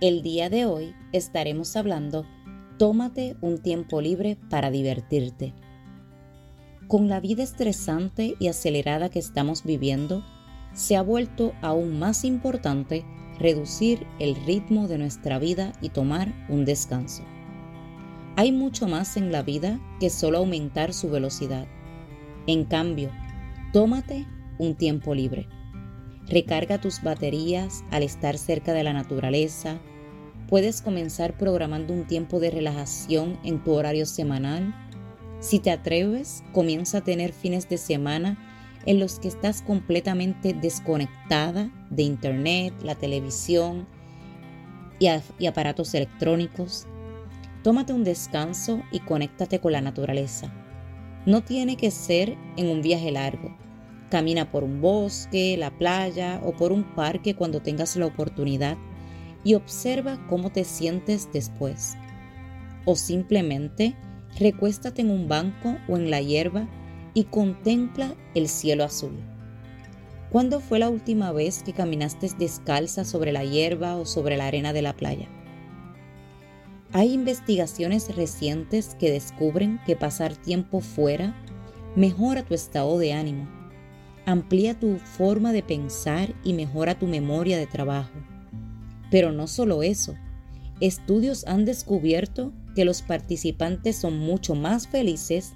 el día de hoy estaremos hablando Tómate un tiempo libre para divertirte. Con la vida estresante y acelerada que estamos viviendo, se ha vuelto aún más importante reducir el ritmo de nuestra vida y tomar un descanso. Hay mucho más en la vida que solo aumentar su velocidad. En cambio, tómate un tiempo libre. Recarga tus baterías al estar cerca de la naturaleza. Puedes comenzar programando un tiempo de relajación en tu horario semanal. Si te atreves, comienza a tener fines de semana en los que estás completamente desconectada de internet, la televisión y, y aparatos electrónicos. Tómate un descanso y conéctate con la naturaleza. No tiene que ser en un viaje largo Camina por un bosque, la playa o por un parque cuando tengas la oportunidad y observa cómo te sientes después. O simplemente recuéstate en un banco o en la hierba y contempla el cielo azul. ¿Cuándo fue la última vez que caminaste descalza sobre la hierba o sobre la arena de la playa? Hay investigaciones recientes que descubren que pasar tiempo fuera mejora tu estado de ánimo amplía tu forma de pensar y mejora tu memoria de trabajo. Pero no solo eso, estudios han descubierto que los participantes son mucho más felices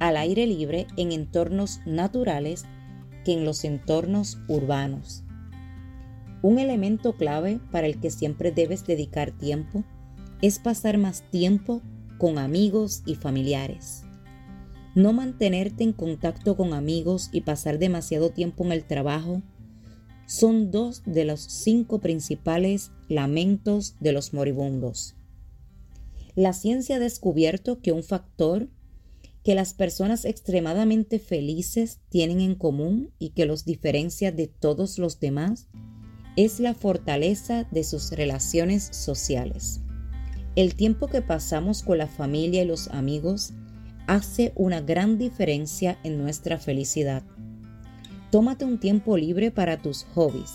al aire libre en entornos naturales que en los entornos urbanos. Un elemento clave para el que siempre debes dedicar tiempo es pasar más tiempo con amigos y familiares. No mantenerte en contacto con amigos y pasar demasiado tiempo en el trabajo son dos de los cinco principales lamentos de los moribundos. La ciencia ha descubierto que un factor que las personas extremadamente felices tienen en común y que los diferencia de todos los demás es la fortaleza de sus relaciones sociales. El tiempo que pasamos con la familia y los amigos hace una gran diferencia en nuestra felicidad. Tómate un tiempo libre para tus hobbies.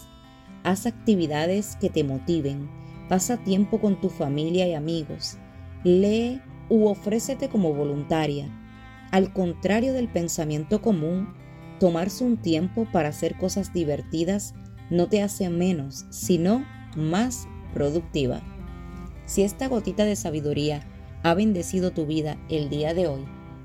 Haz actividades que te motiven. Pasa tiempo con tu familia y amigos. Lee u ofrécete como voluntaria. Al contrario del pensamiento común, tomarse un tiempo para hacer cosas divertidas no te hace menos, sino más productiva. Si esta gotita de sabiduría ha bendecido tu vida el día de hoy,